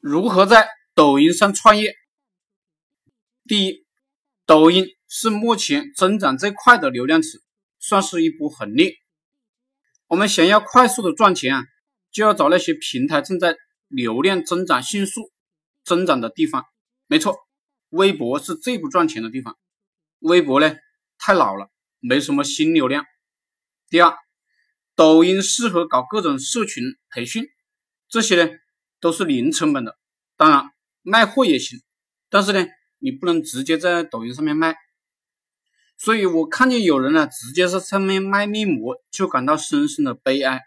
如何在抖音上创业？第一，抖音是目前增长最快的流量池，算是一波红利。我们想要快速的赚钱啊，就要找那些平台正在流量增长迅速增长的地方。没错，微博是最不赚钱的地方。微博呢，太老了，没什么新流量。第二，抖音适合搞各种社群培训，这些呢。都是零成本的，当然卖货也行，但是呢，你不能直接在抖音上面卖。所以我看见有人呢，直接在上面卖面膜，就感到深深的悲哀。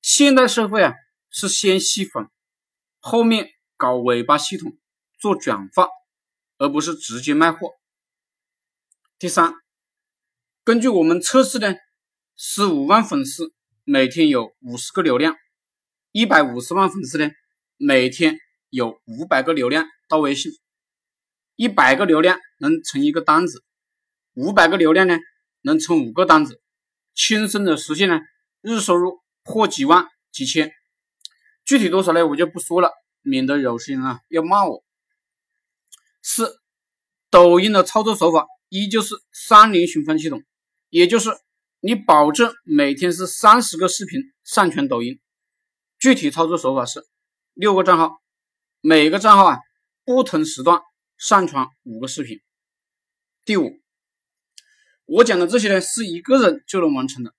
现代社会啊，是先吸粉，后面搞尾巴系统做转化，而不是直接卖货。第三，根据我们测试呢，十五万粉丝每天有五十个流量。一百五十万粉丝呢，每天有五百个流量到微信，一百个流量能成一个单子，五百个流量呢能成五个单子，轻松的实现呢日收入破几万几千，具体多少呢我就不说了，免得有些人啊要骂我。四，抖音的操作手法依旧是三零循环系统，也就是你保证每天是三十个视频上传抖音。具体操作手法是六个账号，每个账号啊不同时段上传五个视频。第五，我讲的这些呢是一个人就能完成的，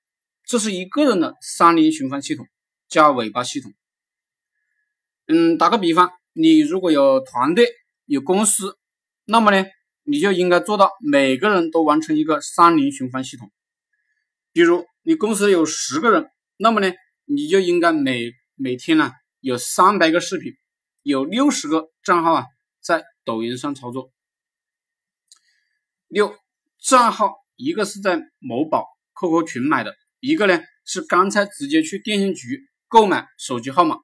这是一个人的三零循环系统加尾巴系统。嗯，打个比方，你如果有团队有公司，那么呢你就应该做到每个人都完成一个三零循环系统。比如你公司有十个人，那么呢你就应该每每天呢有三百个视频，有六十个账号啊在抖音上操作。六账号一个是在某宝、QQ 群买的，一个呢是刚才直接去电信局购买手机号码。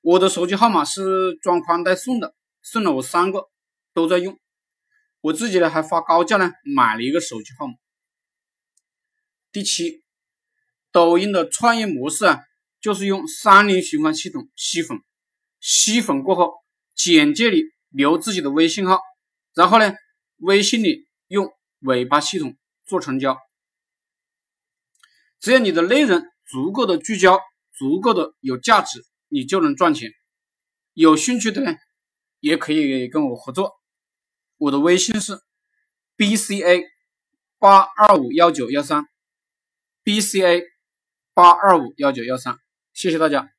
我的手机号码是装宽带送的，送了我三个，都在用。我自己呢还花高价呢买了一个手机号码。第七，抖音的创业模式啊。就是用三菱循环系统吸粉，吸粉过后，简介里留自己的微信号，然后呢，微信里用尾巴系统做成交。只要你的内容足够的聚焦，足够的有价值，你就能赚钱。有兴趣的呢，也可以跟我合作。我的微信是 b c a 八二五幺九幺三，b c a 八二五幺九幺三。谢谢大家。